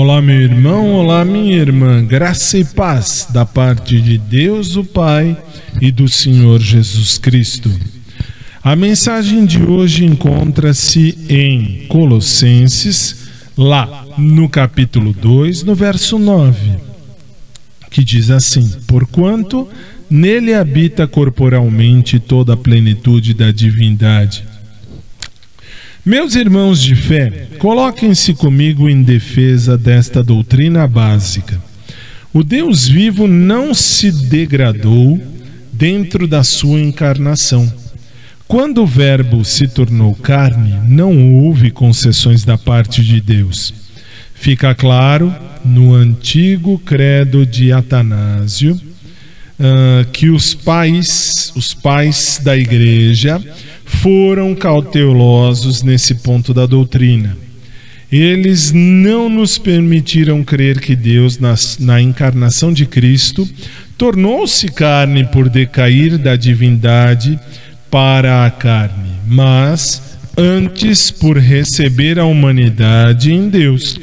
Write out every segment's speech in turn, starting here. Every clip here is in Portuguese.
Olá, meu irmão, olá, minha irmã, graça e paz da parte de Deus, o Pai e do Senhor Jesus Cristo. A mensagem de hoje encontra-se em Colossenses, lá no capítulo 2, no verso 9, que diz assim: Porquanto nele habita corporalmente toda a plenitude da divindade meus irmãos de fé, coloquem-se comigo em defesa desta doutrina básica. O Deus vivo não se degradou dentro da sua encarnação. Quando o Verbo se tornou carne, não houve concessões da parte de Deus. Fica claro no antigo credo de Atanásio uh, que os pais, os pais da igreja, foram cautelosos nesse ponto da doutrina. Eles não nos permitiram crer que Deus, na, na encarnação de Cristo, tornou-se carne por decair da divindade para a carne, mas antes por receber a humanidade em Deus.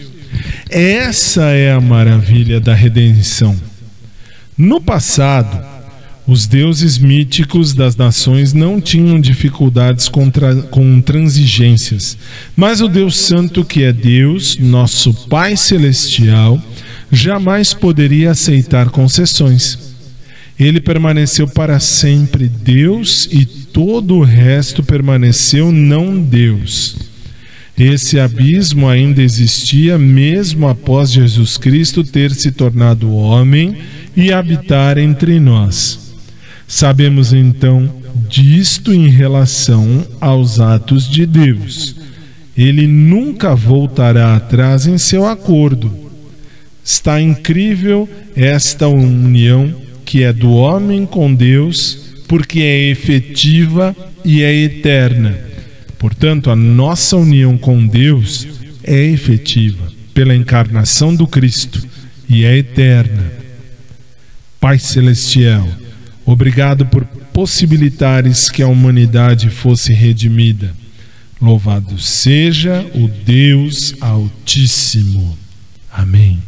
Essa é a maravilha da redenção. No passado, os deuses míticos das nações não tinham dificuldades contra, com transigências, mas o Deus Santo, que é Deus, nosso Pai Celestial, jamais poderia aceitar concessões. Ele permaneceu para sempre Deus e todo o resto permaneceu não Deus. Esse abismo ainda existia mesmo após Jesus Cristo ter se tornado homem e habitar entre nós. Sabemos então disto em relação aos atos de Deus. Ele nunca voltará atrás em seu acordo. Está incrível esta união que é do homem com Deus, porque é efetiva e é eterna. Portanto, a nossa união com Deus é efetiva pela encarnação do Cristo e é eterna. Pai Celestial, Obrigado por possibilitares que a humanidade fosse redimida. Louvado seja o Deus Altíssimo. Amém.